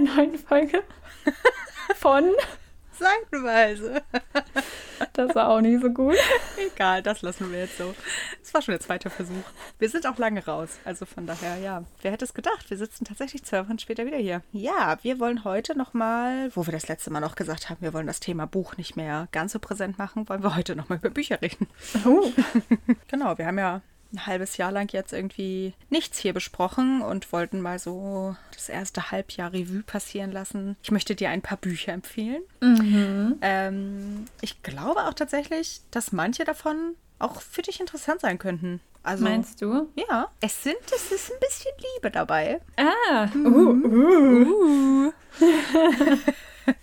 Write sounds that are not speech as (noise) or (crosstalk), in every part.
einer neuen Folge von. Seitenweise. Das war auch nicht so gut. Egal, das lassen wir jetzt so. Es war schon der zweite Versuch. Wir sind auch lange raus. Also von daher, ja. Wer hätte es gedacht? Wir sitzen tatsächlich zwölf Wochen später wieder hier. Ja, wir wollen heute nochmal, wo wir das letzte Mal noch gesagt haben, wir wollen das Thema Buch nicht mehr ganz so präsent machen, wollen wir heute nochmal über Bücher reden. Oh. (laughs) Genau, wir haben ja ein halbes Jahr lang jetzt irgendwie nichts hier besprochen und wollten mal so das erste Halbjahr Revue passieren lassen. Ich möchte dir ein paar Bücher empfehlen. Mhm. Ähm, ich glaube auch tatsächlich, dass manche davon auch für dich interessant sein könnten. Also, Meinst du? Ja, es sind, es ist ein bisschen Liebe dabei. Ah. Uh, uh. (laughs)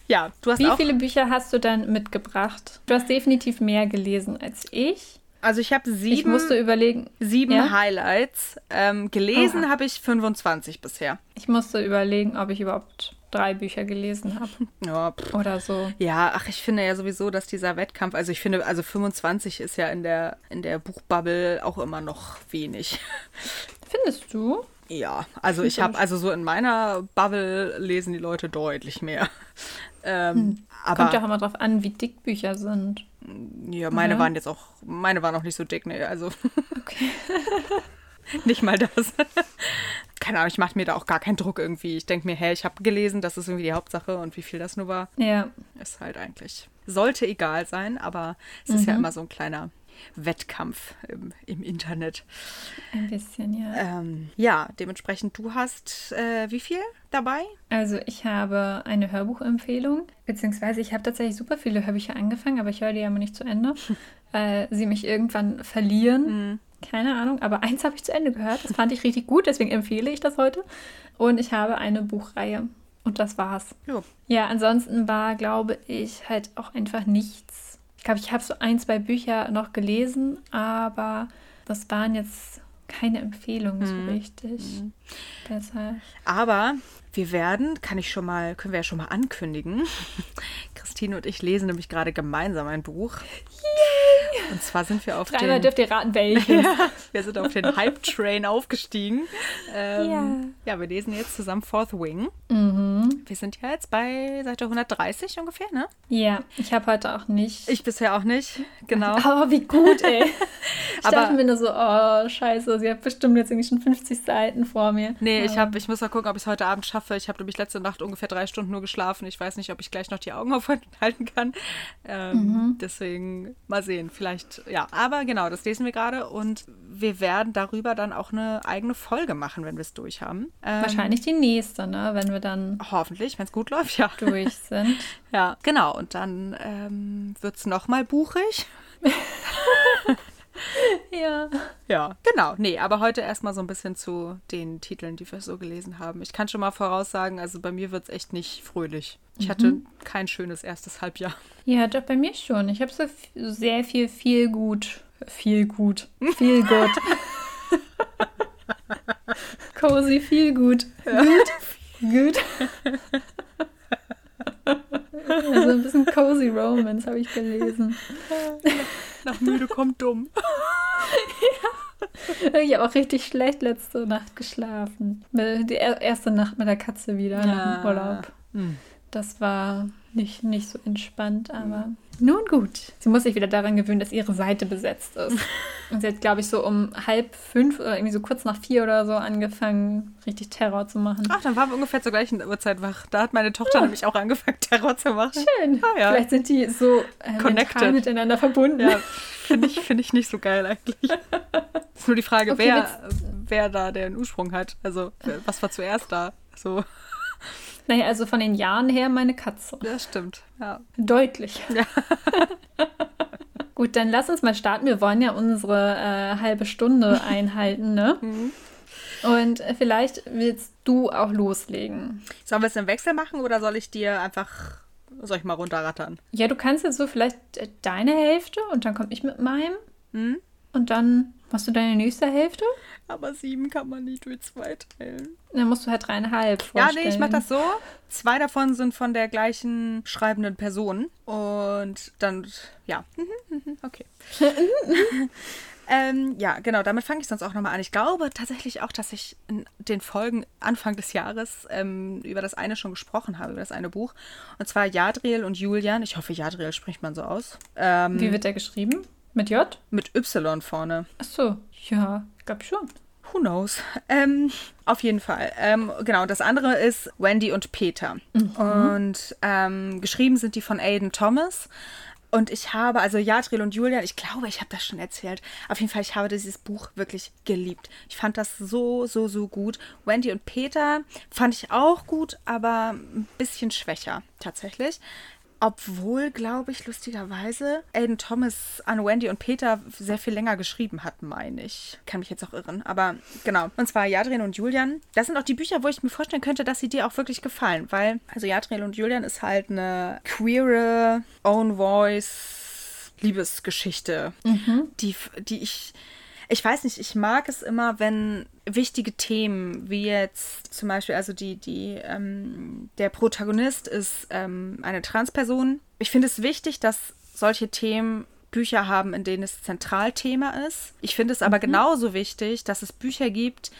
Ja, du hast Wie viele Bücher hast du dann mitgebracht? Du hast definitiv mehr gelesen als ich. Also ich habe Ich sieben, musste überlegen. sieben Ja? Highlights. Ähm, gelesen habe ich 25 bisher. Ich musste überlegen, ob ich überhaupt drei Bücher gelesen habe (laughs) Ja, pff. oder so. Ja, ach, ich finde ja sowieso, dass dieser Wettkampf, also ich finde, also 25 ist ja in der, in der Buchbubble auch immer noch wenig. (laughs) Findest du? Ja, also ich habe, ich. also so in meiner Bubble lesen die Leute deutlich mehr. (laughs) Ähm, aber Kommt ja auch immer drauf an, wie dick Bücher sind. Ja, meine oder? waren jetzt auch, meine waren auch nicht so dick, ne, also Okay. (laughs) nicht mal das. Keine Ahnung, ich mache mir da auch gar keinen Druck irgendwie. Ich denke mir, hey, ich habe gelesen, das ist irgendwie die Hauptsache und wie viel das nur war, Ja. ist halt eigentlich, sollte egal sein, aber es ist ja Mhm. immer so ein kleiner Wettkampf im, im Internet. Ein bisschen, ja. Ähm, ja, dementsprechend, du hast äh, wie viel dabei? Also ich habe eine Hörbuchempfehlung, beziehungsweise ich habe tatsächlich super viele Hörbücher angefangen, aber ich höre die ja immer nicht zu Ende, weil (laughs) sie mich irgendwann verlieren. Keine Ahnung, aber eins habe ich zu Ende gehört. Das fand ich richtig gut, deswegen empfehle ich das heute. Und ich habe eine Buchreihe. Und das war's. Jo. Ja, ansonsten war, glaube ich, halt auch einfach nichts. Ich glaube, ich habe so ein, zwei Bücher noch gelesen, aber das waren jetzt keine Empfehlungen so richtig. Deshalb. Aber wir werden, kann ich schon mal, können wir ja schon mal ankündigen. (laughs) Christine und ich lesen nämlich gerade gemeinsam ein Buch. Und zwar sind wir auf Dreimal den, dürft ihr raten, welches. (laughs) wir sind auf den (laughs) Hype-Train aufgestiegen. Ähm, ja. wir lesen jetzt zusammen Fourth Wing. Mhm. Wir sind ja jetzt bei Seite 130 ungefähr, ne? Ja, ich habe heute auch nicht. Ich bisher auch nicht, genau. (laughs) Aber wie gut, ey. (laughs) Ich Aber- dachte mir nur so, oh, scheiße, sie hat bestimmt jetzt irgendwie schon 50 Seiten vor mir. Nee, ich, Aber- hab, ich muss mal gucken, ob ich es heute Abend schaffe. Ich habe nämlich letzte Nacht ungefähr drei Stunden nur geschlafen. Ich weiß nicht, ob ich gleich noch die Augen (laughs) aufhalten kann. Ähm, Deswegen mal sehen. Vielleicht, ja. Aber genau, das lesen wir gerade. Und wir werden darüber dann auch eine eigene Folge machen, wenn wir es durch haben. Ähm, Wahrscheinlich die nächste, ne? Wenn wir dann Hoffentlich, wenn es gut läuft, ja. durch sind. (laughs) Ja, genau. Und dann ähm, wird es nochmal buchig. (laughs) ja. Ja, genau. Nee, aber heute erstmal so ein bisschen zu den Titeln, die wir so gelesen haben. Ich kann schon mal voraussagen, also bei mir wird es echt nicht fröhlich. Ich hatte kein schönes erstes Halbjahr. Ja, doch bei mir schon. Ich habe so sehr viel, viel (laughs) gut. Viel gut. Viel gut. Cozy, viel gut. Gut. Gut. Also ein bisschen Cozy Romance habe ich gelesen. Nach müde kommt dumm. Ich habe auch richtig schlecht letzte Nacht geschlafen. Die er- erste Nacht mit der Katze wieder nach dem Urlaub. Hm. Das war nicht, nicht so entspannt, aber nun gut. Sie muss sich wieder daran gewöhnen, dass ihre Seite besetzt ist. (laughs) Und sie hat, glaube ich, so um halb fünf oder irgendwie so kurz nach vier oder so angefangen, richtig Terror zu machen. Ach, dann waren wir ungefähr zur gleichen Uhrzeit wach. Da hat meine Tochter nämlich auch angefangen, Terror zu machen. Schön. Ah, ja. Vielleicht sind die so äh, Connected. miteinander verbunden. Ja, finde ich, find ich nicht so geil eigentlich. Ist nur die Frage, Okay, wer, wer da den Ursprung hat. Also, was war zuerst da? So, Naja, also von den Jahren her meine Katze. das stimmt. Ja. Deutlich. Ja. (laughs) Gut, dann lass uns mal starten. Wir wollen ja unsere äh, halbe Stunde (laughs) einhalten, ne? Mhm. Und äh, vielleicht willst du auch loslegen. Sollen wir es im Wechsel machen oder soll ich dir einfach, soll ich mal runterrattern? Ja, du kannst jetzt so vielleicht äh, deine Hälfte und dann komme ich mit meinem. Hm? Und dann machst du deine nächste Hälfte. Aber sieben kann man nicht durch zwei teilen. Dann musst du halt dreieinhalb Ja, vorstellen. nee, ich mach das so. Zwei davon sind von der gleichen schreibenden Person. Und dann, ja. (laughs) Okay. (laughs) Ähm, ja, genau, damit fange ich sonst auch nochmal an. Ich glaube tatsächlich auch, dass ich in den Folgen Anfang des Jahres ähm, über das eine schon gesprochen habe, über das eine Buch. Und zwar Jadriel und Julian. Ich hoffe, Jadriel spricht man so aus. Ähm, Wie wird der geschrieben? Mit J? Mit Y vorne. Ach so, ja, ich glaube schon. Who knows? Ähm, auf jeden Fall. Ähm, genau, das andere ist Wendy und Peter. Mhm. Und ähm, geschrieben sind die von Aiden Thomas. Und ich habe, also Jadril und Julian, ich glaube, ich habe das schon erzählt. Auf jeden Fall, ich habe dieses Buch wirklich geliebt. Ich fand das so, so, so gut. Wendy und Peter fand ich auch gut, aber ein bisschen schwächer tatsächlich. Obwohl, glaube ich, lustigerweise Aiden Thomas an Wendy und Peter sehr viel länger geschrieben hat, meine ich. Kann mich jetzt auch irren. Aber genau. Und zwar Jadriel und Julian. Das sind auch die Bücher, wo ich mir vorstellen könnte, dass sie dir auch wirklich gefallen. Weil, also Jadriel und Julian ist halt eine queere, own voice Liebesgeschichte, mhm. die, die ich ich weiß nicht, ich mag es immer, wenn wichtige Themen, wie jetzt zum Beispiel, also die, die, ähm, der Protagonist ist ähm, eine Transperson. Ich finde es wichtig, dass solche Themen Bücher haben, in denen es Zentralthema ist. Ich finde es aber mhm. genauso wichtig, dass es Bücher gibt,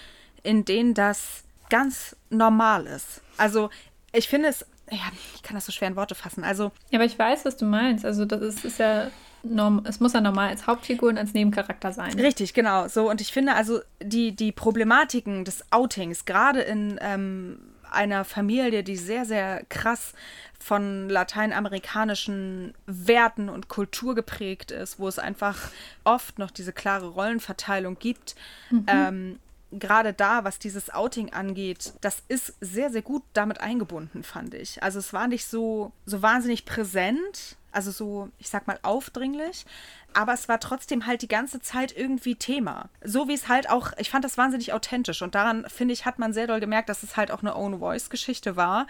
in denen das ganz normal ist. Also ich finde es, ja, ich kann das so schwer in Worte fassen. Also. Ja, aber ich weiß, was du meinst. Also das ist, ist ja norm es muss ja normal als Hauptfigur und als Nebencharakter sein. Richtig, genau. So, und ich finde also die, die Problematiken des Outings, gerade in ähm, einer Familie, die sehr, sehr krass von lateinamerikanischen Werten und Kultur geprägt ist, wo es einfach oft noch diese klare Rollenverteilung gibt. Mhm. Ähm, gerade da, was dieses Outing angeht, das ist sehr, sehr gut damit eingebunden, fand ich. Also es war nicht so, so wahnsinnig präsent, also so, ich sag mal, aufdringlich. Aber es war trotzdem halt die ganze Zeit irgendwie Thema. So wie es halt auch, ich fand das wahnsinnig authentisch. Und daran, finde ich, hat man sehr doll gemerkt, dass es halt auch eine Own-Voice-Geschichte war.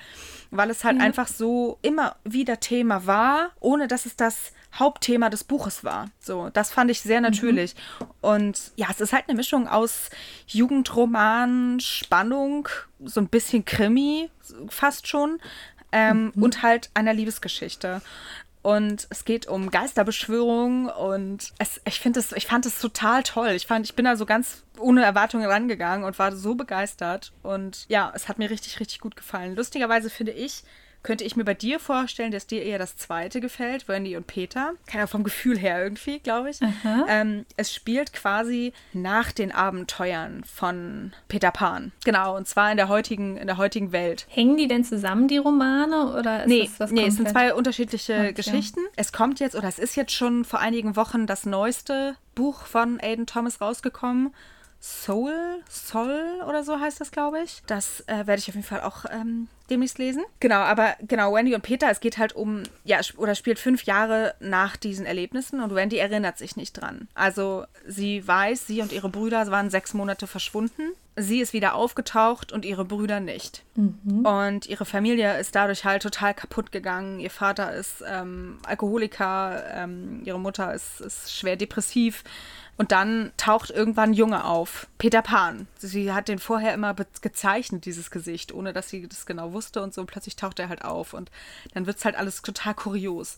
Weil es halt ja. einfach so immer wieder Thema war, ohne dass es das Hauptthema des Buches war. So, das fand ich sehr mhm. natürlich. Mhm. Und ja, es ist halt eine Mischung aus Jugendroman, Spannung, so ein bisschen Krimi, fast schon. Ähm, mhm. Und halt einer Liebesgeschichte. Und es geht um Geisterbeschwörung und es, ich finde es, ich fand es total toll. Ich fand, ich bin da so ganz ohne Erwartungen rangegangen und war so begeistert. Und ja, es hat mir richtig, richtig gut gefallen. Lustigerweise finde ich, könnte ich mir bei dir vorstellen, dass dir eher das zweite gefällt, Wendy und Peter. Keiner vom Gefühl her irgendwie, glaube ich. Ähm, es spielt quasi nach den Abenteuern von Peter Pan. Genau, und zwar in der heutigen, in der heutigen Welt. Hängen die denn zusammen, die Romane? Oder ist nee, das was nee es sind zwei unterschiedliche okay. Geschichten. Es kommt jetzt, oder es ist jetzt schon vor einigen Wochen das neueste Buch von Aiden Thomas rausgekommen. Soul, Soul oder so heißt das, glaube ich. Das äh, werde ich auf jeden Fall auch ähm, demnächst lesen. Genau, aber genau, Wendy und Peter, es geht halt um, ja, oder spielt fünf Jahre nach diesen Erlebnissen und Wendy erinnert sich nicht dran. Also sie weiß, sie und ihre Brüder waren sechs Monate verschwunden. Sie ist wieder aufgetaucht und ihre Brüder nicht. Mhm. Und ihre Familie ist dadurch halt total kaputt gegangen. Ihr Vater ist ähm, Alkoholiker, ähm, ihre Mutter ist, ist schwer depressiv. Und dann taucht irgendwann ein Junge auf, Peter Pan. Sie hat den vorher immer gezeichnet, dieses Gesicht, ohne dass sie das genau wusste und so. Und plötzlich taucht er halt auf und dann wird es halt alles total kurios.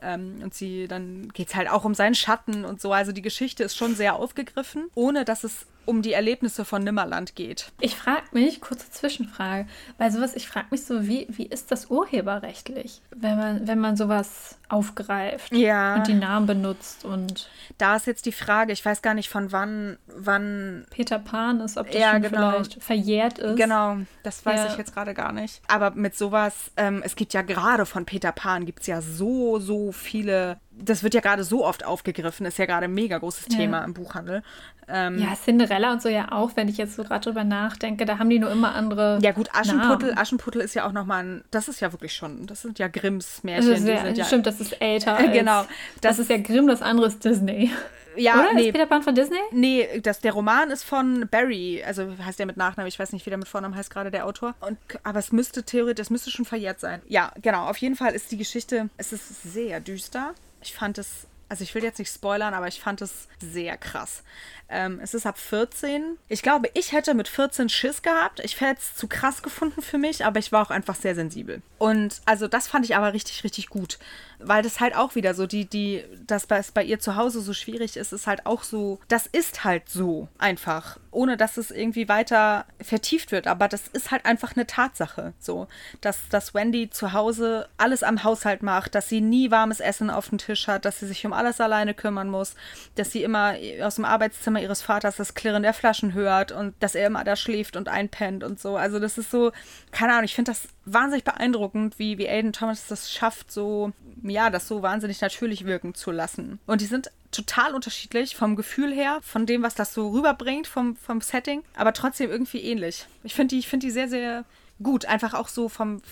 Ähm, und sie, dann geht es halt auch um seinen Schatten und so. Also die Geschichte ist schon sehr aufgegriffen, ohne dass es um die Erlebnisse von Nimmerland geht. Ich frage mich, kurze Zwischenfrage, bei sowas, ich frage mich so, wie, wie ist das urheberrechtlich, wenn man, wenn man sowas aufgreift ja. und die Namen benutzt und. Da ist jetzt die Frage, ich weiß gar nicht von wann, wann. Peter Pan ist, ob das ja, schon genau. vielleicht verjährt ist. Genau, das weiß ja. ich jetzt gerade gar nicht. Aber mit sowas, ähm, es gibt ja gerade von Peter Pan, gibt es ja so, so viele das wird ja gerade so oft aufgegriffen, ist ja gerade ein mega großes Thema ja. im Buchhandel. Ähm, ja, Cinderella und so ja auch, wenn ich jetzt so gerade drüber nachdenke, da haben die nur immer andere. Ja, gut, Aschenputtel, Namen. Aschenputtel ist ja auch nochmal ein, das ist ja wirklich schon, das sind ja Grimms Märchen. Das ja, stimmt, das ist älter. (laughs) Als, genau. Das, das, ist ja Grimm, das andere ist Disney. Ja, Oder? Nee. Ist Peter Pan von Disney? Nee, das, der Roman ist von Barry, also heißt der mit Nachnamen, ich weiß nicht, wie der mit Vornamen heißt gerade, der Autor. Und, aber es müsste theoretisch, es müsste schon verjährt sein. Ja, genau, auf jeden Fall ist die Geschichte, es ist sehr düster. Ich fand es also ich will jetzt nicht spoilern, aber ich fand es sehr krass. Ähm, es ist ab 14. Ich glaube, ich hätte mit 14 Schiss gehabt. Ich hätte es zu krass gefunden für mich, aber ich war auch einfach sehr sensibel. Und also das fand ich aber richtig, richtig gut. Weil das halt auch wieder so, die, die, dass es bei ihr zu Hause so schwierig ist, ist halt auch so, das ist halt so einfach, ohne dass es irgendwie weiter vertieft wird. Aber das ist halt einfach eine Tatsache, so, dass, dass Wendy zu Hause alles am Haushalt macht, dass sie nie warmes Essen auf dem Tisch hat, dass sie sich um alles alleine kümmern muss, dass sie immer aus dem Arbeitszimmer ihres Vaters das Klirren der Flaschen hört und dass er immer da schläft und einpennt und so. Also das ist so, keine Ahnung, ich finde das wahnsinnig beeindruckend, wie, wie Aiden Thomas das schafft, so, ja, das so wahnsinnig natürlich wirken zu lassen. Und die sind total unterschiedlich vom Gefühl her, von dem, was das so rüberbringt, vom, vom Setting, aber trotzdem irgendwie ähnlich. Ich finde die, find die sehr, sehr gut. Einfach auch so vom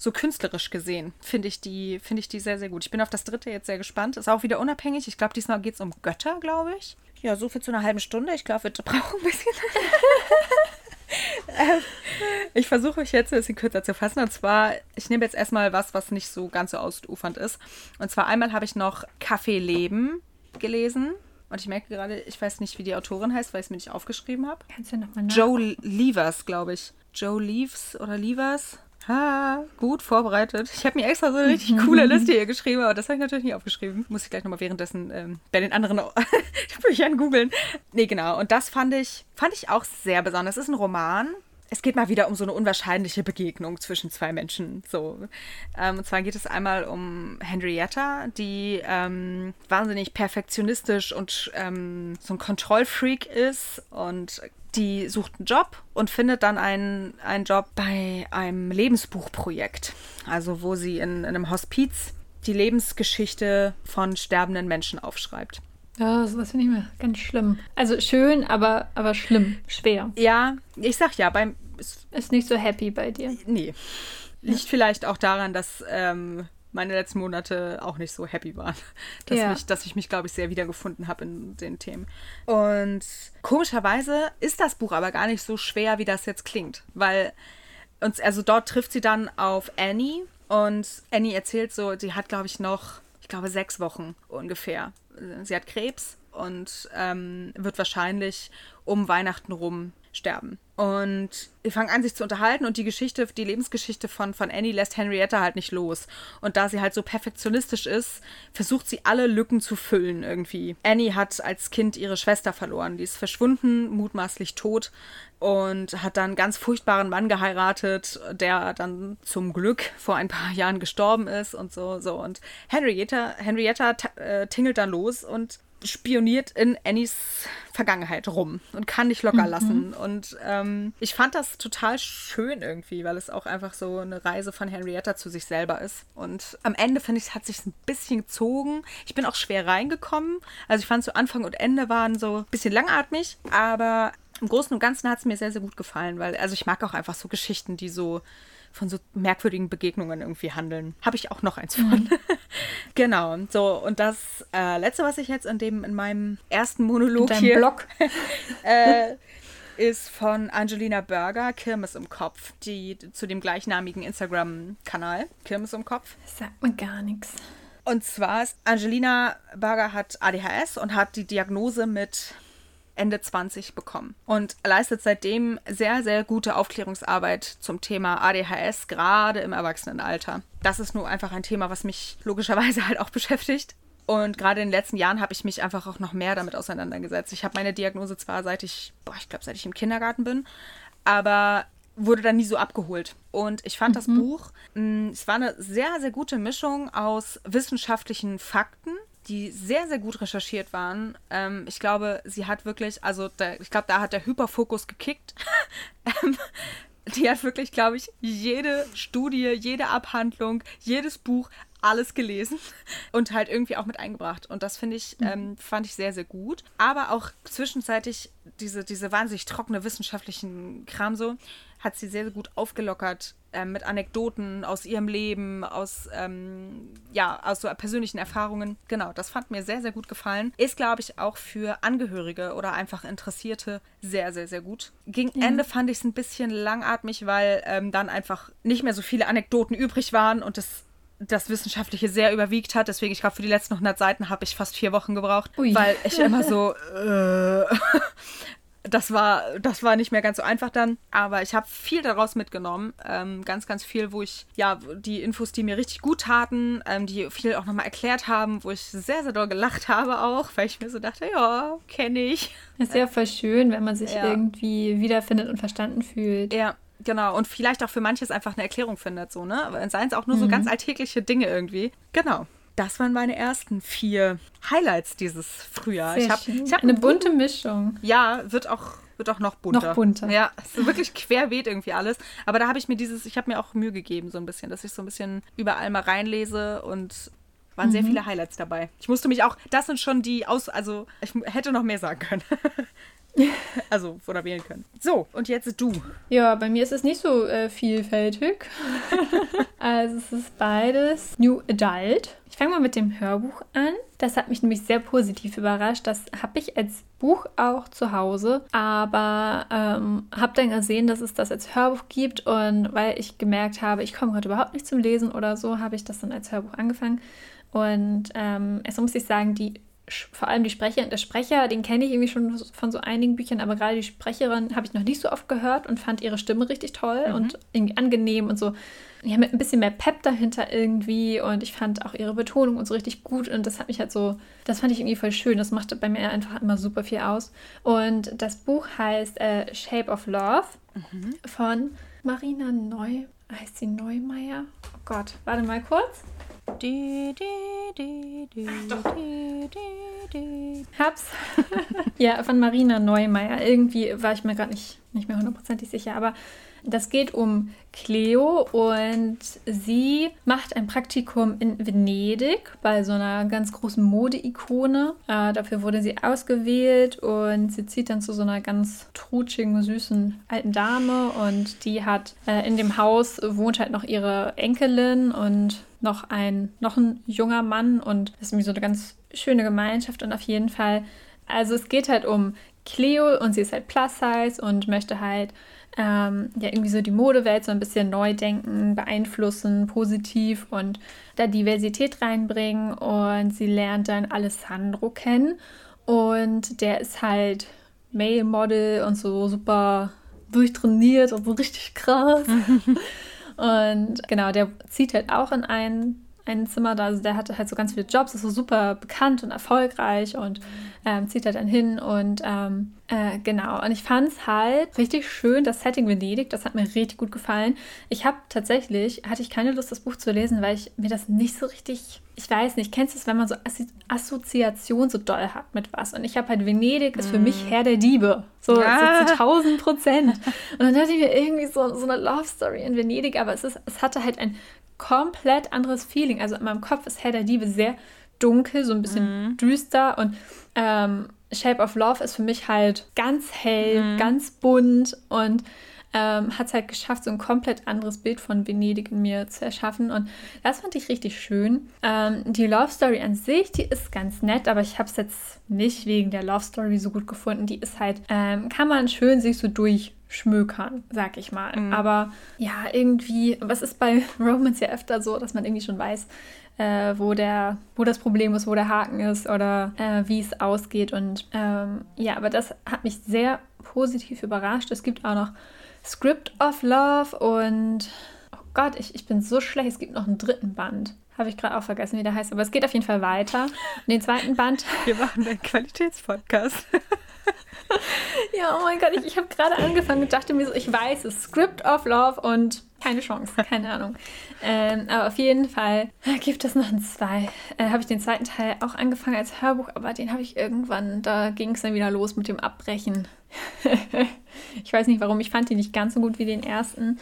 so künstlerisch gesehen finde ich die finde ich die sehr sehr gut. Ich bin auf das dritte jetzt sehr gespannt. Ist auch wieder unabhängig. Ich glaube, diesmal geht es um Götter, glaube ich. Ja, so viel zu einer halben Stunde. Ich glaube, wir brauchen ein bisschen. (laughs) Ich versuche mich jetzt ein bisschen kürzer zu fassen. Und zwar, ich nehme jetzt erstmal was, was nicht so ganz so ausufernd ist. Und zwar einmal habe ich noch Kaffee Leben gelesen. Und ich merke gerade, ich weiß nicht, wie die Autorin heißt, weil ich es mir nicht aufgeschrieben habe. Kannst du nochmal Joe Levers, glaube ich. Joe Leaves oder Levers. Ha, gut vorbereitet. Ich habe mir extra so eine richtig coole (laughs) Liste hier geschrieben, aber das habe ich natürlich nicht aufgeschrieben. Muss ich gleich nochmal währenddessen ähm, bei den anderen Büchern (laughs) googeln. Nee, genau. Und das fand ich, fand ich auch sehr besonders. Es ist ein Roman. Es geht mal wieder um so eine unwahrscheinliche Begegnung zwischen zwei Menschen. So. Ähm, und zwar geht es einmal um Henrietta, die ähm, wahnsinnig perfektionistisch und ähm, so ein Kontrollfreak ist und die sucht einen Job und findet dann einen, einen Job bei einem Lebensbuchprojekt. Also wo sie in, in einem Hospiz die Lebensgeschichte von sterbenden Menschen aufschreibt. Ja, sowas finde ich mir ganz schlimm. Also schön, aber, aber schlimm, schwer. Ja, ich sag ja, beim. Ist nicht so happy bei dir. Nee. Liegt ja. vielleicht auch daran, dass ähm, meine letzten Monate auch nicht so happy waren. Dass, ja. mich, dass ich mich, glaube ich, sehr wiedergefunden habe in den Themen. Und komischerweise ist das Buch aber gar nicht so schwer, wie das jetzt klingt. Weil, uns, also dort trifft sie dann auf Annie und Annie erzählt so, sie hat, glaube ich, noch, ich glaube, sechs Wochen ungefähr. Sie hat Krebs und ähm, wird wahrscheinlich um Weihnachten rum sterben. Und die fangen an, sich zu unterhalten und die Geschichte, die Lebensgeschichte von, von Annie lässt Henrietta halt nicht los. Und da sie halt so perfektionistisch ist, versucht sie alle Lücken zu füllen irgendwie. Annie hat als Kind ihre Schwester verloren. Die ist verschwunden, mutmaßlich tot und hat dann einen ganz furchtbaren Mann geheiratet, der dann zum Glück vor ein paar Jahren gestorben ist und so, so. Und Henrietta, Henrietta äh, tingelt dann los und spioniert in Annies Vergangenheit rum und kann nicht locker mhm. lassen. Und ähm, ich fand das total schön irgendwie, weil es auch einfach so eine Reise von Henrietta zu sich selber ist. Und am Ende finde ich, hat sich ein bisschen gezogen. Ich bin auch schwer reingekommen. Also ich fand so Anfang und Ende waren so ein bisschen langatmig, aber im Großen und Ganzen hat es mir sehr, sehr gut gefallen, weil also ich mag auch einfach so Geschichten, die so von so merkwürdigen Begegnungen irgendwie handeln. Habe ich auch noch eins von. Mhm. (laughs) genau. So, und das äh, letzte, was ich jetzt in dem, in meinem ersten Monolog in hier. Blog. (laughs) äh, ist von Angelina Berger, Kirmes im Kopf, die zu dem gleichnamigen Instagram-Kanal, Kirmes im Kopf. Das sagt mir gar nichts. Und zwar ist Angelina Berger hat ADHS und hat die Diagnose mit Ende 20 bekommen und leistet seitdem sehr, sehr gute Aufklärungsarbeit zum Thema ADHS, gerade im Erwachsenenalter. Das ist nur einfach ein Thema, was mich logischerweise (laughs) halt auch beschäftigt. Und gerade in den letzten Jahren habe ich mich einfach auch noch mehr damit auseinandergesetzt. Ich habe meine Diagnose zwar seit ich, boah, ich glaube, seit ich im Kindergarten bin, aber wurde dann nie so abgeholt. Und ich fand mhm. das Buch, mh, mm, es war eine sehr, sehr gute Mischung aus wissenschaftlichen Fakten die sehr, sehr gut recherchiert waren. Ähm, ich glaube, sie hat wirklich, also der, ich glaube, da hat der Hyperfokus gekickt. (laughs) ähm, die hat wirklich, glaube ich, jede Studie, jede Abhandlung, jedes Buch, alles gelesen (laughs) und halt irgendwie auch mit eingebracht. Und das finde ich, mhm. ähm, fand ich sehr, sehr gut. Aber auch zwischenzeitlich diese, diese wahnsinnig trockene wissenschaftlichen Kram so, hat sie sehr, sehr gut aufgelockert äh, mit Anekdoten aus ihrem Leben, aus, ähm, ja, aus so persönlichen Erfahrungen. Genau, das fand mir sehr, sehr gut gefallen. Ist, glaube ich, auch für Angehörige oder einfach Interessierte sehr, sehr, sehr gut. Gegen ja. Ende fand ich es ein bisschen langatmig, weil ähm, dann einfach nicht mehr so viele Anekdoten übrig waren und es das Wissenschaftliche sehr überwiegt hat. Deswegen, ich glaube, für die letzten 100 Seiten habe ich fast vier Wochen gebraucht, Ui. weil ich immer so, (laughs) äh, das war, das war nicht mehr ganz so einfach dann. Aber ich habe viel daraus mitgenommen. Ähm, ganz, ganz viel, wo ich, ja, die Infos, die mir richtig gut taten, ähm, die viel auch nochmal erklärt haben, wo ich sehr, sehr doll gelacht habe auch, weil ich mir so dachte, ja, kenne ich. Ist ja voll schön, wenn man sich ja. irgendwie wiederfindet und verstanden fühlt. Ja, Genau, und vielleicht auch für manches einfach eine Erklärung findet, so, ne? Seien es auch nur mhm. so ganz alltägliche Dinge irgendwie. Genau. Das waren meine ersten vier Highlights dieses Frühjahr. Sehr ich habe hab eine bunte Mischung. Ja, wird auch wird auch noch bunter. Noch bunter. Ja, so wirklich querbeet irgendwie alles. Aber da habe ich mir dieses, ich habe mir auch Mühe gegeben, so ein bisschen, dass ich so ein bisschen überall mal reinlese und waren mhm. sehr viele Highlights dabei. Ich musste mich auch, das sind schon die aus, also ich hätte noch mehr sagen können. (laughs) (laughs) Also, oder wählen können. So, und jetzt du. Ja, bei mir ist es nicht so äh, vielfältig. (laughs) also, es ist beides New Adult. Ich fange mal mit dem Hörbuch an. Das hat mich nämlich sehr positiv überrascht. Das habe ich als Buch auch zu Hause, aber ähm, habe dann gesehen, dass es das als Hörbuch gibt. Und weil ich gemerkt habe, ich komme gerade überhaupt nicht zum Lesen oder so, habe ich das dann als Hörbuch angefangen. Und ähm, erst muss ich sagen, die vor allem die Sprecherin, der Sprecher, den kenne ich irgendwie schon von so einigen Büchern, aber gerade die Sprecherin habe ich noch nicht so oft gehört und fand ihre Stimme richtig toll mhm. und irgendwie angenehm und so. Ja, mit ein bisschen mehr Pep dahinter irgendwie und ich fand auch ihre Betonung und so richtig gut und das hat mich halt so, das fand ich irgendwie voll schön. Das machte bei mir einfach immer super viel aus. Und das Buch heißt äh, Shape of Love mhm. von Marina Neu, heißt sie Neumeier? Oh Gott, warte mal kurz. Die, die, die, Hab's. (laughs) ja, von Marina Neumeier. Irgendwie war ich mir gerade nicht, nicht mehr hundertprozentig sicher, aber das geht um Cleo und sie macht ein Praktikum in Venedig bei so einer ganz großen Modeikone. Äh, dafür wurde sie ausgewählt und sie zieht dann zu so einer ganz trutschigen, süßen alten Dame und die hat äh, in dem Haus wohnt halt noch ihre Enkelin und noch ein, noch ein junger Mann und das ist irgendwie so eine ganz schöne Gemeinschaft und auf jeden Fall, also es geht halt um Cleo und sie ist halt plus size und möchte halt ähm, ja irgendwie so die Modewelt so ein bisschen neu denken, beeinflussen, positiv und da Diversität reinbringen und sie lernt dann Alessandro kennen und der ist halt Male Model und so super durchtrainiert und so richtig krass. (laughs) Und genau, der zieht halt auch in ein, ein Zimmer da. Also der hatte halt so ganz viele Jobs, ist so super bekannt und erfolgreich und ähm, zieht halt dann hin. Und ähm, äh, genau, und ich fand es halt richtig schön, das Setting Venedig, das hat mir richtig gut gefallen. Ich habe tatsächlich, hatte ich keine Lust, das Buch zu lesen, weil ich mir das nicht so richtig ich weiß nicht, kennst du es, wenn man so Assoziation so doll hat mit was? Und ich habe halt Venedig ist für mich mm. Herr der Diebe. So, ja. so zu 1000 Prozent. Und dann dachte ich mir irgendwie so, so eine Love Story in Venedig, aber es, ist, es hatte halt ein komplett anderes Feeling. Also in meinem Kopf ist Herr der Diebe sehr dunkel, so ein bisschen mm. düster und ähm, Shape of Love ist für mich halt ganz hell, mm. ganz bunt und ähm, hat es halt geschafft, so ein komplett anderes Bild von Venedig in mir zu erschaffen. Und das fand ich richtig schön. Ähm, die Love Story an sich, die ist ganz nett, aber ich habe es jetzt nicht wegen der Love Story so gut gefunden. Die ist halt, ähm, kann man schön sich so durchschmökern, sag ich mal. Mhm. Aber ja, irgendwie, was ist bei (laughs) Romance ja öfter so, dass man irgendwie schon weiß, äh, wo, der, wo das Problem ist, wo der Haken ist oder äh, wie es ausgeht. Und ähm, ja, aber das hat mich sehr positiv überrascht. Es gibt auch noch Script of Love und oh Gott, ich, ich bin so schlecht. Es gibt noch einen dritten Band. Habe ich gerade auch vergessen, wie der heißt. Aber es geht auf jeden Fall weiter. Und den zweiten Band. (laughs) Wir machen einen Qualitätspodcast. (laughs) ja, oh mein Gott, ich, ich habe gerade angefangen und dachte mir so, ich weiß es. Script of Love und keine Chance, keine Ahnung. Ähm, aber auf jeden Fall gibt es noch einen zwei. Äh, habe ich den zweiten Teil auch angefangen als Hörbuch, aber den habe ich irgendwann, da ging es dann wieder los mit dem Abbrechen. (laughs) ich weiß nicht warum, ich fand ihn nicht ganz so gut wie den ersten.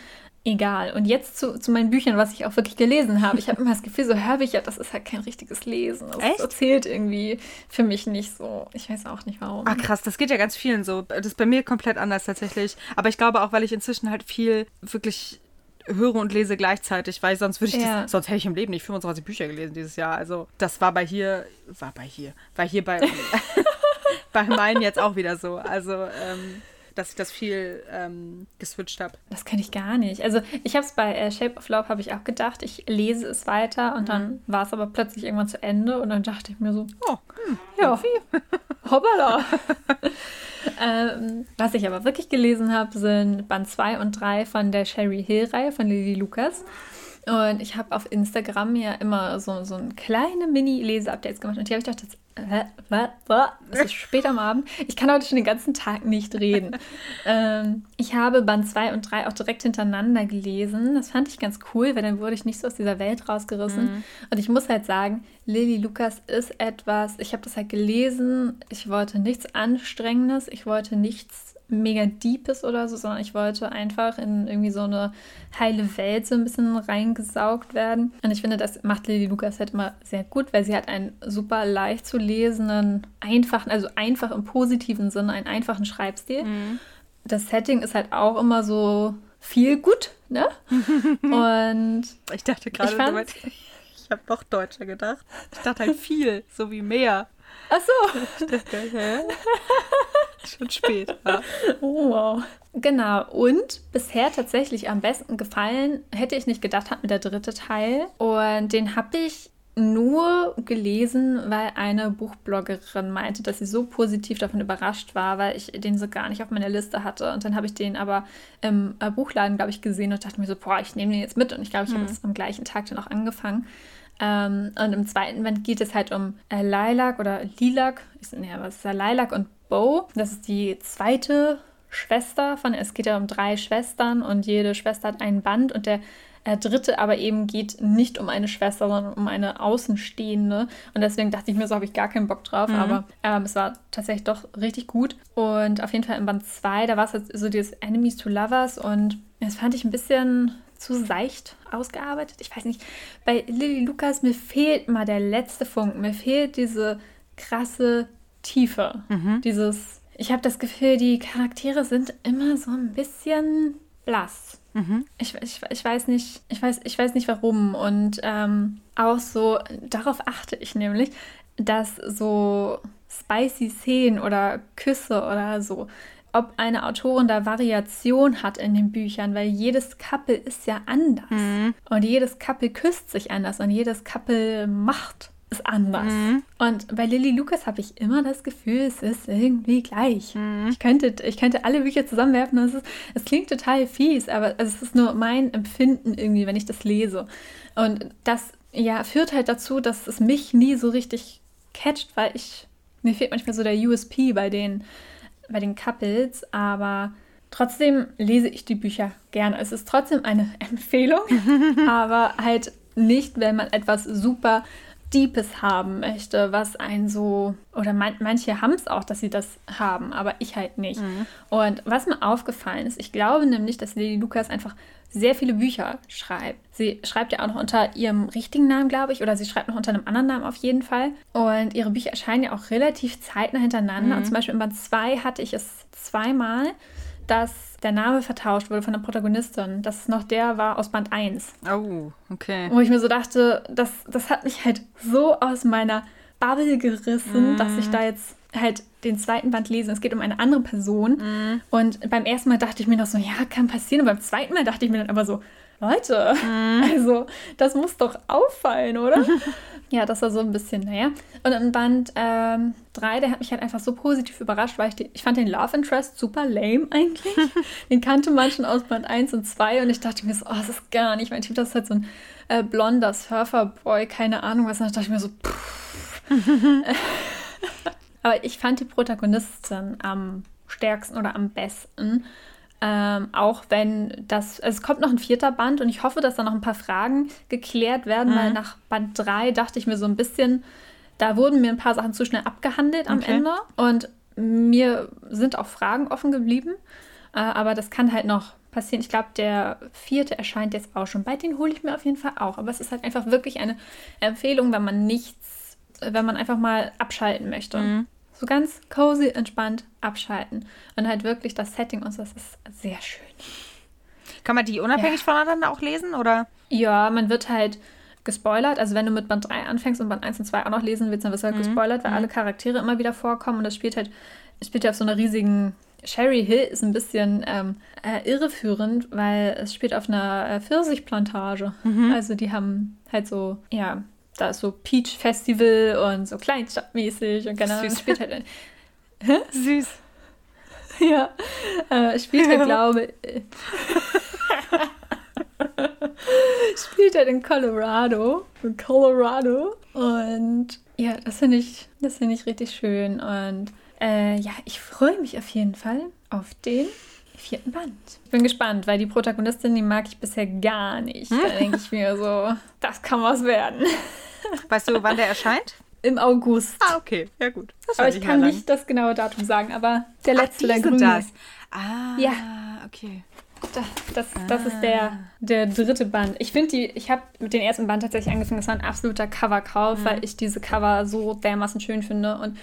Egal. Und jetzt zu, zu meinen Büchern, was ich auch wirklich gelesen habe. Ich habe immer das Gefühl, so Hörbücher, das ist halt kein richtiges Lesen. Das Echt? erzählt irgendwie für mich nicht so. Ich weiß auch nicht warum. Ah, krass, das geht ja ganz vielen so. Das ist bei mir komplett anders tatsächlich. Aber ich glaube auch, weil ich inzwischen halt viel wirklich höre und lese gleichzeitig, weil sonst würde ich ja. das, sonst hätte ich im Leben nicht 25 Bücher gelesen dieses Jahr. Also das war bei hier, war bei hier, war hier bei, (laughs) bei meinen jetzt auch wieder so. Also ähm, dass ich das viel ähm, geswitcht habe. Das kann ich gar nicht. Also ich habe es bei äh, Shape of Love habe ich auch gedacht, ich lese es weiter und mhm. dann war es aber plötzlich irgendwann zu Ende und dann dachte ich mir so, oh, hm, ja, (laughs) hoppala. (laughs) ähm, was ich aber wirklich gelesen habe, sind Band 2 und 3 von der Sherry Hill-Reihe von Lily Lucas. Und ich habe auf Instagram ja immer so, so ein kleine Mini-Lese-Updates gemacht. Und die habe ich doch das. Es ist spät am Abend. Ich kann heute schon den ganzen Tag nicht reden. (laughs) ähm, ich habe Band 2 und 3 auch direkt hintereinander gelesen. Das fand ich ganz cool, weil dann wurde ich nicht so aus dieser Welt rausgerissen. Mhm. Und ich muss halt sagen, Lily Lucas ist etwas, ich habe das halt gelesen. Ich wollte nichts Anstrengendes. Ich wollte nichts mega Deepes oder so, sondern ich wollte einfach in irgendwie so eine heile Welt so ein bisschen reingesaugt werden. Und ich finde, das macht Lily Lucas halt immer sehr gut, weil sie hat einen super leicht zu lesenden, einfachen, also einfach im positiven Sinne, einen einfachen Schreibstil. Mhm. Das Setting ist halt auch immer so viel gut, ne? (laughs) Und ich dachte gerade, ich, ich habe noch deutscher gedacht. Ich dachte halt viel, so wie mehr. Ach so. (laughs) Schon spät. Ja. Oh, wow. Genau. Und bisher tatsächlich am besten gefallen, hätte ich nicht gedacht, hat mir der dritte Teil. Und den habe ich nur gelesen, weil eine Buchbloggerin meinte, dass sie so positiv davon überrascht war, weil ich den so gar nicht auf meiner Liste hatte. Und dann habe ich den aber im äh, Buchladen, glaube ich, gesehen und dachte mir so, boah, ich nehme den jetzt mit. Und ich glaube, ich hm. habe es am gleichen Tag dann auch angefangen. Ähm, und im zweiten Band geht es halt um äh, Lilac oder Lilac. Ich, nee, was ist da? Lilac und Bo. Das ist die zweite Schwester von, es geht ja um drei Schwestern und jede Schwester hat einen Band und der äh, dritte aber eben geht nicht um eine Schwester, sondern um eine Außenstehende. Und deswegen dachte ich mir, so habe ich gar keinen Bock drauf. Mhm. Aber ähm, es war tatsächlich doch richtig gut. Und auf jeden Fall im Band 2, da war es jetzt so dieses Enemies to Lovers und das fand ich ein bisschen zu seicht ausgearbeitet. Ich weiß nicht, bei Lily Lucas, mir fehlt mal der letzte Funken. Mir fehlt diese krasse Tiefe. Mhm. Dieses, ich habe das Gefühl, die Charaktere sind immer so ein bisschen blass. Mhm. Ich, ich, ich weiß nicht, ich weiß, ich weiß nicht warum. Und ähm, auch so, darauf achte ich nämlich, dass so spicy Szenen oder Küsse oder so ob eine Autorin da Variation hat in den Büchern, weil jedes Couple ist ja anders. Mhm. Und jedes Couple küsst sich anders und jedes Couple macht es anders. Mhm. Und bei Lily Lucas habe ich immer das Gefühl, es ist irgendwie gleich. Mhm. Ich, könnte, ich könnte alle Bücher zusammenwerfen. Es, ist, es klingt total fies, aber es ist nur mein Empfinden irgendwie, wenn ich das lese. Und das ja, führt halt dazu, dass es mich nie so richtig catcht, weil ich, mir fehlt manchmal so der USP bei den bei den Couples, aber trotzdem lese ich die Bücher gerne. Es ist trotzdem eine (laughs) Empfehlung, (laughs) aber halt nicht, wenn man etwas super Deepes haben möchte, was einen so, oder man, manche haben es auch, dass sie das haben, aber ich halt nicht. Mhm. Und was mir aufgefallen ist, ich glaube nämlich, dass Lady Lukas einfach sehr viele Bücher schreibt. Sie schreibt ja auch noch unter ihrem richtigen Namen, glaube ich, oder sie schreibt noch unter einem anderen Namen auf jeden Fall. Und ihre Bücher erscheinen ja auch relativ zeitnah hintereinander. Mhm. Und zum Beispiel in Band 2 hatte ich es zweimal, dass der Name vertauscht wurde von der Protagonistin. Dass es noch der war aus Band 1. Oh, okay. Wo ich mir so dachte, das, das hat mich halt so aus meiner Bubble gerissen, mhm. dass ich da jetzt halt den zweiten Band lesen. Es geht um eine andere Person. Mhm. Und beim ersten Mal dachte ich mir noch so, ja, kann passieren. Und beim zweiten Mal dachte ich mir dann aber so, Leute, mhm. (laughs) also das muss doch auffallen, oder? (laughs) ja, das war so ein bisschen, naja. Und in Band 3, ähm, der hat mich halt einfach so positiv überrascht, weil ich, die, ich fand den Love Interest super lame eigentlich. (laughs) den kannte man schon aus Band 1 und 2 und ich dachte mir so, oh, das ist gar nicht mein Typ. Das ist halt so ein äh, blonder Surferboy, keine Ahnung was. Und dann dachte ich mir so, pff. Aber ich fand die Protagonistin am stärksten oder am besten. Ähm, auch wenn das, also es kommt noch ein vierter Band und ich hoffe, dass da noch ein paar Fragen geklärt werden, mhm. weil nach Band 3 dachte ich mir so ein bisschen, da wurden mir ein paar Sachen zu schnell abgehandelt am okay. Ende und mir sind auch Fragen offen geblieben, äh, aber das kann halt noch passieren. Ich glaube, der vierte erscheint jetzt auch schon bald, den hole ich mir auf jeden Fall auch, aber es ist halt einfach wirklich eine Empfehlung, wenn man nichts, wenn man einfach mal abschalten möchte. Mhm. So ganz cozy, entspannt abschalten. Und halt wirklich das Setting und so, das ist sehr schön. Kann man die unabhängig ja. voneinander auch lesen, oder? Ja, man wird halt gespoilert. Also wenn du mit Band 3 anfängst und Band 1 und 2 auch noch lesen willst, dann wirst du halt mhm. gespoilert, weil mhm. alle Charaktere immer wieder vorkommen und das spielt halt, spielt ja auf so einer riesigen Sherry Hill ist ein bisschen ähm, äh, irreführend, weil es spielt auf einer äh, Pfirsichplantage. Mhm. Also die haben halt so, ja, da ist so Peach Festival und so Kleinstadtmäßig und keine Ahnung, spielt halt. (laughs) Süß. (laughs) ja, äh, spielt er, (laughs) glaube ich. spielt er in Colorado. In Colorado. Und ja, das finde ich, das finde ich richtig schön. Und äh, ja, ich freue mich auf jeden Fall auf den vierten Band. Ich bin gespannt, weil die Protagonistin, die mag ich bisher gar nicht. Da (laughs) denke ich mir so, das kann was werden. (laughs) Weißt du, wann der erscheint? Im August. Ah, okay. Ja, gut. Das aber ich kann nicht das genaue Datum sagen, aber der letzte, Ach, der grüne. Das. Ah, ja. okay. Das, das, das ah. ist der, ah. der dritte Band. Ich finde die, ich habe mit dem ersten Band tatsächlich angefangen, das war ein absoluter Coverkauf, mhm. weil ich diese Cover so dermaßen schön finde und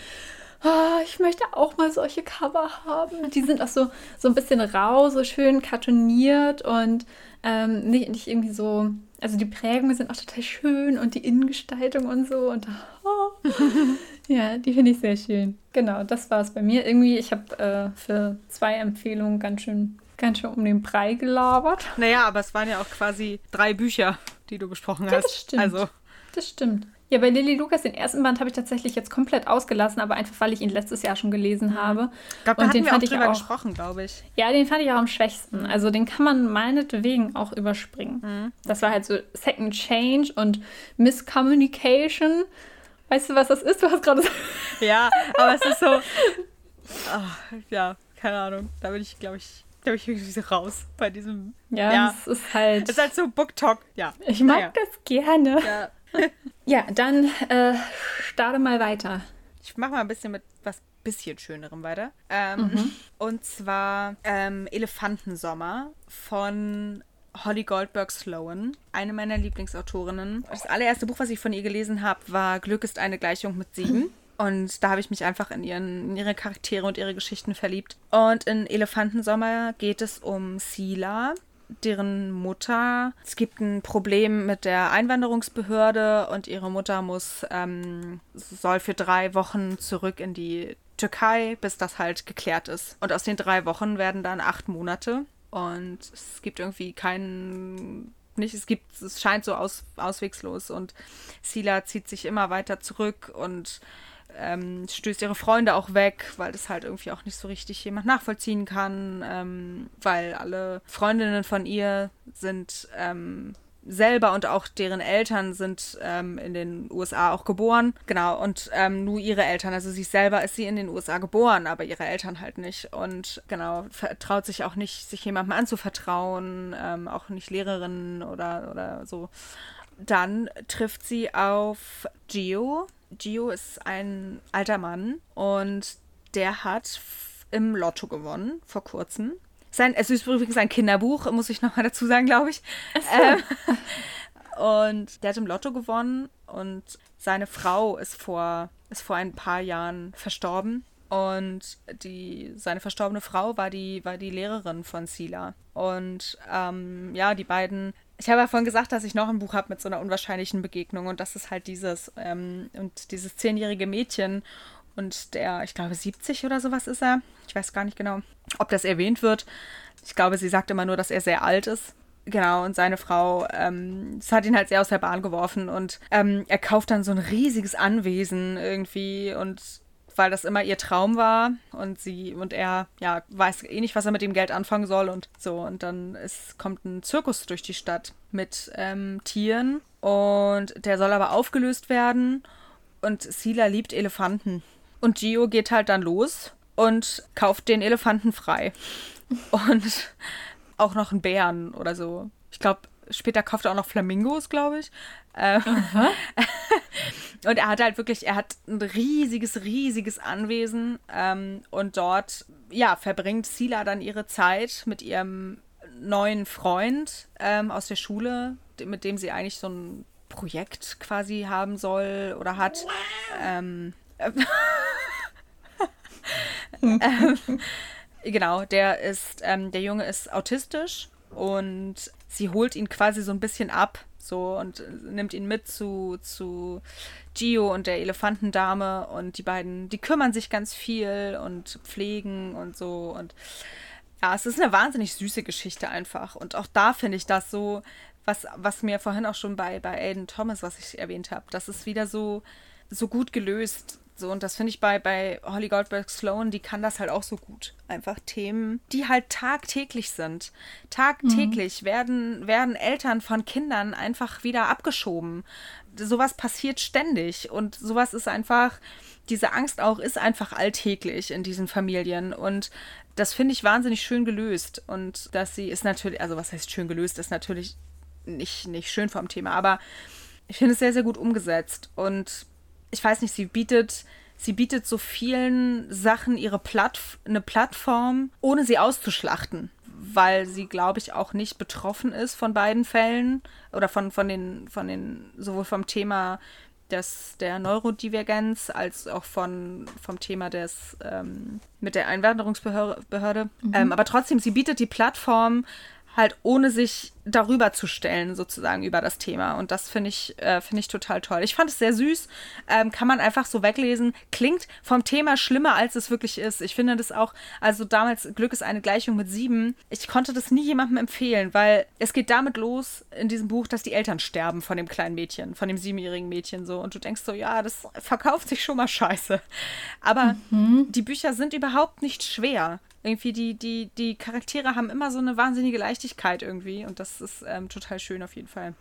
oh, ich möchte auch mal solche Cover haben. Die sind auch so, so ein bisschen rau, so schön kartoniert und ähm, nicht, nicht irgendwie so. Also die Prägungen sind auch total schön und die Innengestaltung und so. Und oh, (laughs) ja, die finde ich sehr schön. Genau, das war es bei mir. Irgendwie, ich habe äh, für zwei Empfehlungen ganz schön, ganz schön um den Brei gelabert. Naja, aber es waren ja auch quasi drei Bücher, die du besprochen hast. Ja, das stimmt. Also. Das stimmt. Ja, bei Lilly Lukas, den ersten Band habe ich tatsächlich jetzt komplett ausgelassen, aber einfach, weil ich ihn letztes Jahr schon gelesen mhm. habe. Ich glaube, da und den fand auch drüber auch, gesprochen, glaube ich. Ja, den fand ich auch am schwächsten. Also den kann man meinetwegen auch überspringen. Mhm. Das war halt so Second Change und Miscommunication. Weißt du, was das ist? Du hast gerade (laughs) Ja, aber es ist so. Oh, ja, keine Ahnung. Da bin ich, glaube ich, glaube ich, irgendwie so raus bei diesem. Ja, ja, es ist halt. Es ist halt so Book Talk, ja. Ich mag naja. das gerne. Ja. (laughs) ja, dann äh, starte mal weiter. Ich mache mal ein bisschen mit was bisschen schönerem weiter. Ähm, mhm. Und zwar ähm, Elefantensommer von Holly Goldberg Sloan, eine meiner Lieblingsautorinnen. Das allererste Buch, was ich von ihr gelesen habe, war Glück ist eine Gleichung mit sieben. (laughs) Und da habe ich mich einfach in, ihren, in ihre Charaktere und ihre Geschichten verliebt. Und in Elefantensommer geht es um Sila, deren Mutter. Es gibt ein Problem mit der Einwanderungsbehörde und ihre Mutter muss, ähm, soll für drei Wochen zurück in die Türkei, bis das halt geklärt ist. Und aus den drei Wochen werden dann acht Monate. Und es gibt irgendwie keinen nicht, es gibt, es scheint so aus, auswegslos und Sila zieht sich immer weiter zurück und ähm, stößt ihre Freunde auch weg, weil das halt irgendwie auch nicht so richtig jemand nachvollziehen kann, ähm, weil alle Freundinnen von ihr sind ähm, selber und auch deren Eltern sind ähm, in den USA auch geboren. Genau, und ähm, nur ihre Eltern, also sie selber ist sie in den USA geboren, aber ihre Eltern halt nicht. Und genau, vertraut sich auch nicht, sich jemandem anzuvertrauen, ähm, auch nicht Lehrerinnen oder, oder so. Dann trifft sie auf Gio, Gio ist ein alter Mann und der hat im Lotto gewonnen vor kurzem. Sein, es ist übrigens ein Kinderbuch, muss ich nochmal dazu sagen, glaube ich. Ähm, (laughs) und der hat im Lotto gewonnen und seine Frau ist vor, ist vor ein paar Jahren verstorben. Und die, seine verstorbene Frau war die, war die Lehrerin von Sila. Und ähm, ja, die beiden ich habe ja vorhin gesagt, dass ich noch ein Buch habe mit so einer unwahrscheinlichen Begegnung und das ist halt dieses. Ähm, und dieses zehnjährige Mädchen und der, ich glaube, 70 oder sowas ist er. Ich weiß gar nicht genau, ob das erwähnt wird. Ich glaube, sie sagt immer nur, dass er sehr alt ist. Genau, und seine Frau, ähm, das hat ihn halt sehr aus der Bahn geworfen und ähm, er kauft dann so ein riesiges Anwesen irgendwie und weil das immer ihr Traum war und sie und er ja weiß eh nicht, was er mit dem Geld anfangen soll und so und dann ist, kommt ein Zirkus durch die Stadt mit ähm, Tieren und der soll aber aufgelöst werden und Sila liebt Elefanten und Gio geht halt dann los und kauft den Elefanten frei (laughs) und auch noch einen Bären oder so. Ich glaube, später kauft er auch noch Flamingos, glaube ich. (laughs) Und er hat halt wirklich, er hat ein riesiges, riesiges Anwesen ähm, und dort, ja, verbringt Sila dann ihre Zeit mit ihrem neuen Freund ähm, aus der Schule, mit dem sie eigentlich so ein Projekt quasi haben soll oder hat. Ähm, (laughs) ähm, (laughs) genau, der ist, ähm, der Junge ist autistisch und sie holt ihn quasi so ein bisschen ab, so und nimmt ihn mit zu, zu Gio und der Elefantendame und die beiden, die kümmern sich ganz viel und pflegen und so. Und ja, es ist eine wahnsinnig süße Geschichte einfach. Und auch da finde ich das so, was, was mir vorhin auch schon bei, bei Aiden Thomas, was ich erwähnt habe, das ist wieder so, so gut gelöst, So, und das finde ich bei, bei Holly Goldberg Sloan, die kann das halt auch so gut. Einfach Themen, die halt tagtäglich sind. Tagtäglich mhm. werden, werden Eltern von Kindern einfach wieder abgeschoben. Sowas passiert ständig. Und sowas ist einfach, diese Angst auch ist einfach alltäglich in diesen Familien. Und das finde ich wahnsinnig schön gelöst. Und dass sie ist natürlich, also was heißt schön gelöst, ist natürlich nicht, nicht schön vom Thema, aber ich finde es sehr, sehr gut umgesetzt. Und ich weiß nicht, sie bietet, sie bietet so vielen Sachen ihre Platt, eine Plattform, ohne sie auszuschlachten. Weil sie, glaube ich, auch nicht betroffen ist von beiden Fällen oder von, von den, von den, sowohl vom Thema des, der Neurodivergenz als auch von, vom Thema des ähm, mit der Einwanderungsbehörde. Mhm. Ähm, aber trotzdem, sie bietet die Plattform halt ohne sich darüber zu stellen, sozusagen über das Thema. Und das finde ich, äh, finde ich total toll. Ich fand es sehr süß, ähm, kann man einfach so weglesen. Klingt vom Thema schlimmer, als es wirklich ist. Ich finde das auch, also damals Glück ist eine Gleichung mit sieben. Ich konnte das nie jemandem empfehlen, weil es geht damit los in diesem Buch, dass die Eltern sterben von dem kleinen Mädchen, von dem siebenjährigen Mädchen so. Und du denkst so, ja, das verkauft sich schon mal scheiße. Aber mhm. die Bücher sind überhaupt nicht schwer. Irgendwie die, die, die Charaktere haben immer so eine wahnsinnige Leichtigkeit irgendwie und das ist ähm, total schön auf jeden Fall.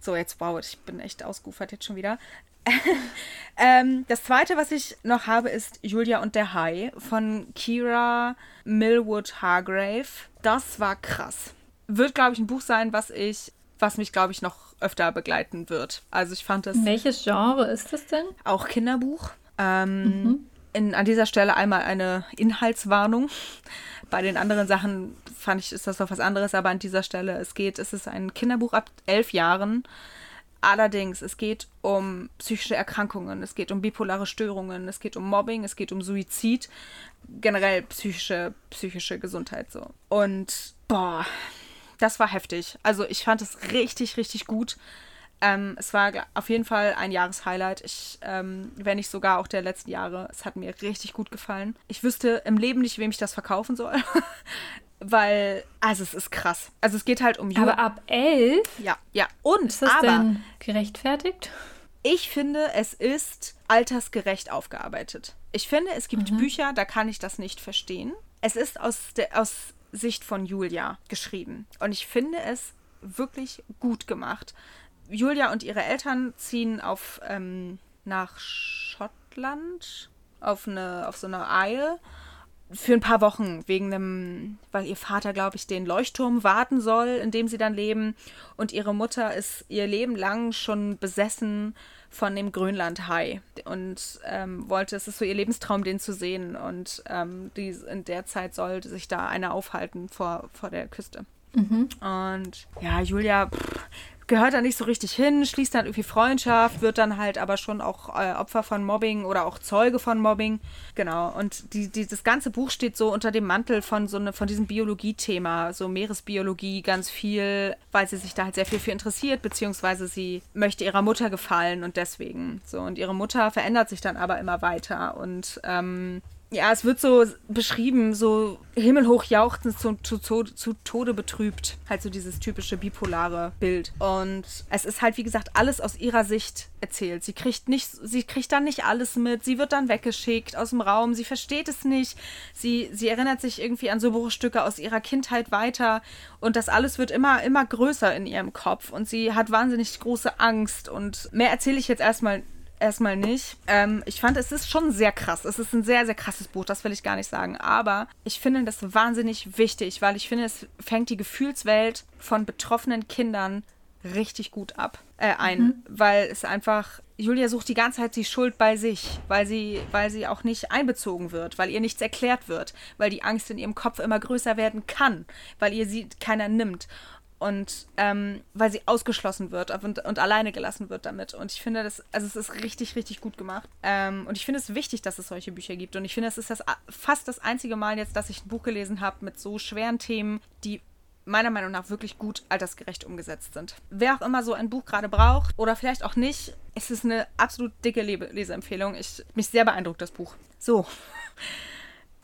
So, jetzt wow, ich bin echt ausgeufert jetzt schon wieder. (laughs) ähm, das zweite, was ich noch habe, ist Julia und der Hai von Kira Millwood Hargrave. Das war krass. Wird, glaube ich, ein Buch sein, was ich, was mich, glaube ich, noch öfter begleiten wird. Also ich fand es. Welches Genre ist das denn? Auch Kinderbuch. Ähm, mhm in, an dieser Stelle einmal eine Inhaltswarnung. Bei den anderen Sachen fand ich, ist das noch was anderes, aber an dieser Stelle, es geht, es ist ein Kinderbuch ab elf Jahren. Allerdings, es geht um psychische Erkrankungen, es geht um bipolare Störungen, es geht um Mobbing, es geht um Suizid, generell psychische, psychische Gesundheit so. Und boah, das war heftig. Also ich fand es richtig, richtig gut. Ähm, es war auf jeden Fall ein Jahreshighlight. Ich, ähm, wenn nicht sogar auch der letzten Jahre. Es hat mir richtig gut gefallen. Ich wüsste im Leben nicht, wem ich das verkaufen soll. (laughs) Weil, also es ist krass. Also es geht halt um Jugend. Aber ab elf? Ja, ja. Und, ist das aber, denn gerechtfertigt? Ich finde, es ist altersgerecht aufgearbeitet. Ich finde, es gibt mhm. Bücher, da kann ich das nicht verstehen. Es ist aus, der, aus Sicht von Julia geschrieben. Und ich finde es wirklich gut gemacht. Julia und ihre Eltern ziehen auf ähm, nach Schottland auf eine auf so eine Eile für ein paar Wochen wegen einem, weil ihr Vater, glaube ich, den Leuchtturm warten soll, in dem sie dann leben. Und ihre Mutter ist ihr Leben lang schon besessen von dem Grönlandhai und ähm, wollte, es ist so ihr Lebenstraum, den zu sehen. Und ähm, die, in der Zeit sollte sich da einer aufhalten vor, vor der Küste. Mhm. Und ja, Julia pff, gehört da nicht so richtig hin, schließt dann irgendwie Freundschaft, wird dann halt aber schon auch äh, Opfer von Mobbing oder auch Zeuge von Mobbing. Genau. Und die, die, das ganze Buch steht so unter dem Mantel von so ne, von diesem Biologie-Thema, so Meeresbiologie ganz viel, weil sie sich da halt sehr viel für interessiert, beziehungsweise sie möchte ihrer Mutter gefallen und deswegen. So, und ihre Mutter verändert sich dann aber immer weiter und ähm, ja, es wird so beschrieben, so himmelhoch jauchzend zu, zu, zu, Tode betrübt. Halt so dieses typische bipolare Bild. Und es ist halt, wie gesagt, alles aus ihrer Sicht erzählt. Sie kriegt nicht, sie kriegt dann nicht alles mit. Sie wird dann weggeschickt aus dem Raum. Sie versteht es nicht. Sie, sie erinnert sich irgendwie an so Bruchstücke aus ihrer Kindheit weiter. Und das alles wird immer, immer größer in ihrem Kopf. Und sie hat wahnsinnig große Angst. Und mehr erzähle ich jetzt erstmal erstmal nicht. Ähm, ich fand, es ist schon sehr krass. Es ist ein sehr, sehr krasses Buch, das will ich gar nicht sagen. Aber ich finde das wahnsinnig wichtig, weil ich finde, es fängt die Gefühlswelt von betroffenen Kindern richtig gut ab äh, ein, mhm. weil es einfach Julia sucht die ganze Zeit die Schuld bei sich, weil sie, weil sie auch nicht einbezogen wird, weil ihr nichts erklärt wird, weil die Angst in ihrem Kopf immer größer werden kann, weil ihr sie keiner nimmt und ähm, weil sie ausgeschlossen wird und, und, alleine gelassen wird damit. Und ich finde das, also es ist richtig, richtig gut gemacht. Ähm, und ich finde es wichtig, dass es solche Bücher gibt. Und ich finde, es ist das fast das einzige Mal jetzt, dass ich ein Buch gelesen habe mit so schweren Themen, die meiner Meinung nach wirklich gut altersgerecht umgesetzt sind. Wer auch immer so ein Buch gerade braucht oder vielleicht auch nicht, es ist eine absolut dicke Leseempfehlung. Ich mich sehr beeindruckt das Buch. So.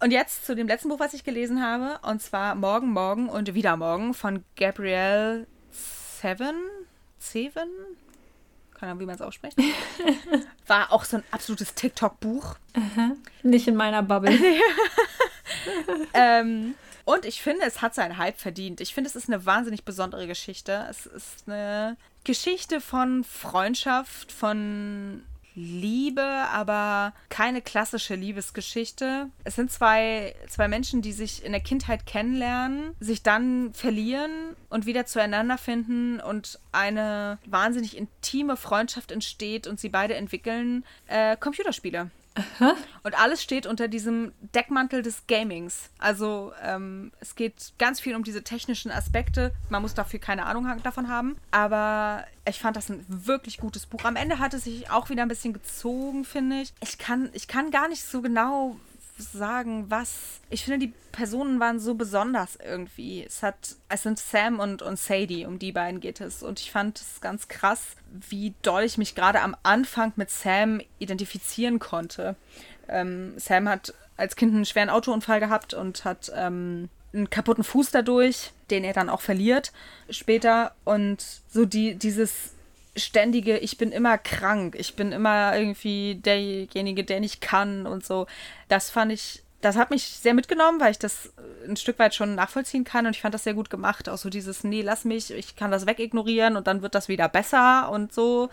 Und jetzt zu dem letzten Buch, was ich gelesen habe, und zwar Morgen, Morgen und Wieder Morgen von Gabrielle Seven. Seven? keine Ahnung, wie man es ausspricht. (laughs) War auch so ein absolutes TikTok-Buch. Nicht in meiner Bubble. (laughs) ähm, und ich finde, es hat seinen Hype verdient. Ich finde, es ist eine wahnsinnig besondere Geschichte. Es ist eine Geschichte von Freundschaft, von Liebe, aber keine klassische Liebesgeschichte. Es sind zwei, zwei Menschen, die sich in der Kindheit kennenlernen, sich dann verlieren und wieder zueinander finden und eine wahnsinnig intime Freundschaft entsteht und sie beide entwickeln äh, Computerspiele. Aha. Und alles steht unter diesem Deckmantel des Gamings. Also ähm, es geht ganz viel um diese technischen Aspekte. Man muss dafür keine Ahnung davon haben. Aber ich fand das ein wirklich gutes Buch. Am Ende hat es sich auch wieder ein bisschen gezogen, finde ich. Ich kann, ich kann gar nicht so genau sagen, was. Ich finde, die Personen waren so besonders irgendwie. Es hat, es sind Sam und, und Sadie, um die beiden geht es. Und ich fand es ganz krass, wie doll ich mich gerade am Anfang mit Sam identifizieren konnte. Ähm, Sam hat als Kind einen schweren Autounfall gehabt und hat ähm, einen kaputten Fuß dadurch, den er dann auch verliert später. Und so die, dieses ständige, ich bin immer krank, ich bin immer irgendwie derjenige, der nicht kann und so. Das fand ich, das hat mich sehr mitgenommen, weil ich das ein Stück weit schon nachvollziehen kann und ich fand das sehr gut gemacht. Auch so dieses, nee, lass mich, ich kann das wegignorieren und dann wird das wieder besser und so.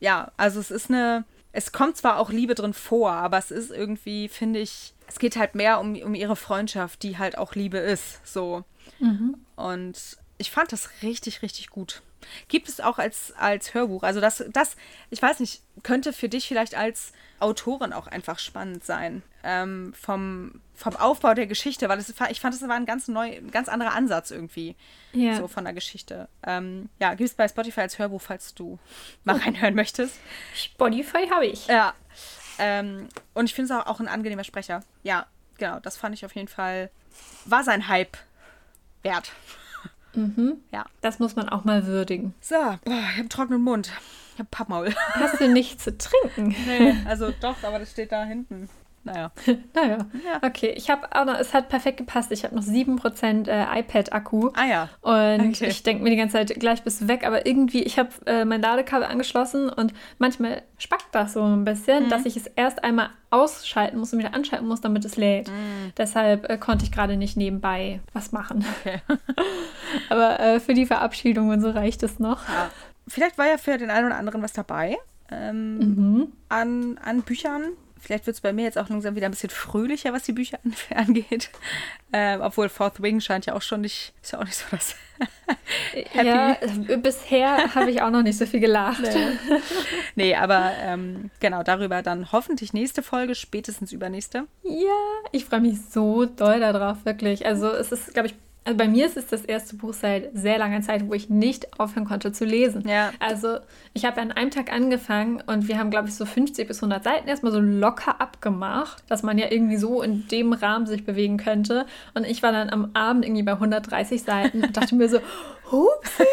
Ja, also es ist eine, es kommt zwar auch Liebe drin vor, aber es ist irgendwie, finde ich, es geht halt mehr um, um ihre Freundschaft, die halt auch Liebe ist, so. Mhm. Und ich fand das richtig, richtig gut. Gibt es auch als, als Hörbuch. Also das, das, ich weiß nicht, könnte für dich vielleicht als Autorin auch einfach spannend sein. Ähm, vom, vom Aufbau der Geschichte, weil das, ich fand, das war ein ganz neu, ein ganz anderer Ansatz irgendwie. Ja. So von der Geschichte. Ähm, ja, gibt es bei Spotify als Hörbuch, falls du mal reinhören möchtest. Spotify habe ich. Ja. Ähm, und ich finde es auch, auch ein angenehmer Sprecher. Ja, genau, das fand ich auf jeden Fall, war sein Hype wert. Mhm. Ja. Das muss man auch mal würdigen. So, boah, ich habe einen trockenen Mund. Ich habe Pappmaul. Hast du nichts zu trinken? (laughs) Nee, also doch, aber das steht da hinten. Naja. (laughs) naja. Ja. Okay, ich habe auch noch, es hat perfekt gepasst. Ich habe noch 7% äh, iPad-Akku. Ah ja. Und okay. ich denke mir die ganze Zeit, gleich bist du weg. Aber irgendwie, ich habe äh, mein Ladekabel angeschlossen und manchmal spackt das so ein bisschen, mhm. dass ich es erst einmal ausschalten muss und wieder anschalten muss, damit es lädt. Mhm. Deshalb äh, konnte ich gerade nicht nebenbei was machen. Okay. (laughs) aber äh, für die Verabschiedung und so reicht es noch. Ja. Vielleicht war ja für den einen oder anderen was dabei. Ähm, mhm. an, an Büchern, Vielleicht wird es bei mir jetzt auch langsam wieder ein bisschen fröhlicher, was die Bücher (laughs) angeht. Ähm, obwohl Fourth Wing scheint ja auch schon nicht, ist ja auch nicht so das. (laughs) Happy. Ja, bisher habe ich auch noch nicht so viel gelacht. Nee, nee aber ähm, genau, darüber dann hoffentlich nächste Folge, spätestens übernächste. Ja, ich freue mich so doll darauf, wirklich. Also es ist, glaube ich, also bei mir ist es das erste Buch seit sehr langer Zeit, wo ich nicht aufhören konnte zu lesen. Ja. Also ich habe an einem Tag angefangen und wir haben, glaube ich, so 50 bis 100 Seiten erstmal so locker abgemacht, dass man ja irgendwie so in dem Rahmen sich bewegen könnte. Und ich war dann am Abend irgendwie bei 130 Seiten und dachte mir so, Hupsi!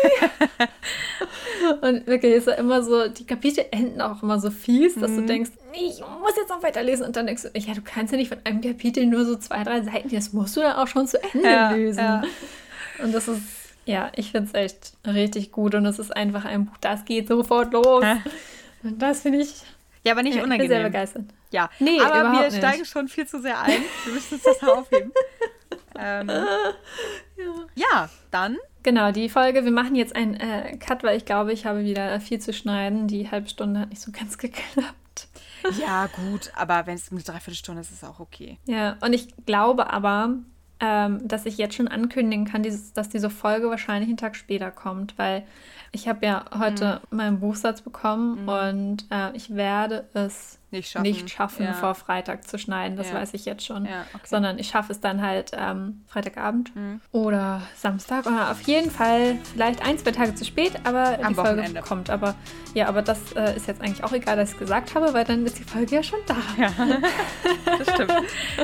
(laughs) und wirklich ist ja immer so, die Kapitel enden auch immer so fies, dass mhm. du denkst, ich muss jetzt noch weiterlesen. Und dann denkst du, ja, du kannst ja nicht von einem Kapitel nur so zwei, drei Seiten, das musst du dann auch schon zu Ende ja, lesen. Ja. Und das ist, ja, ich finde es echt richtig gut. Und es ist einfach ein Buch, das geht sofort los. Ja. Und das finde ich. Ja, aber nicht ja, unangenehm. Ich bin sehr begeistert. Ja, nee, aber wir nicht. steigen schon viel zu sehr ein. Wir müssen uns das aufheben. (laughs) ähm, ja, dann Genau, die Folge, wir machen jetzt einen äh, Cut, weil ich glaube, ich habe wieder viel zu schneiden. Die halbe Stunde hat nicht so ganz (laughs) geklappt. Ja, gut, aber wenn es eine Dreiviertelstunde ist, ist es auch okay. Ja, und ich glaube aber, ähm, dass ich jetzt schon ankündigen kann, dieses, dass diese Folge wahrscheinlich einen Tag später kommt, weil ich habe ja heute mhm. meinen Buchsatz bekommen mhm. und äh, ich werde es nicht schaffen, nicht schaffen ja. vor Freitag zu schneiden, das ja. weiß ich jetzt schon. Ja, okay. Sondern ich schaffe es dann halt ähm, Freitagabend mhm. oder Samstag oder auf jeden Fall vielleicht ein, zwei Tage zu spät, aber Am die Folge Wochenende. kommt. Aber ja, aber das äh, ist jetzt eigentlich auch egal, dass ich es gesagt habe, weil dann ist die Folge ja schon da. Ja, (laughs) das stimmt.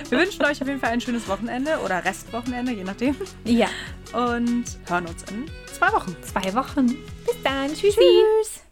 Wir wünschen euch auf jeden Fall ein schönes Wochenende oder Restwochenende, je nachdem. Ja. Und hören uns in zwei Wochen. Zwei Wochen. Bis dann. Tschüssi. Tschüss.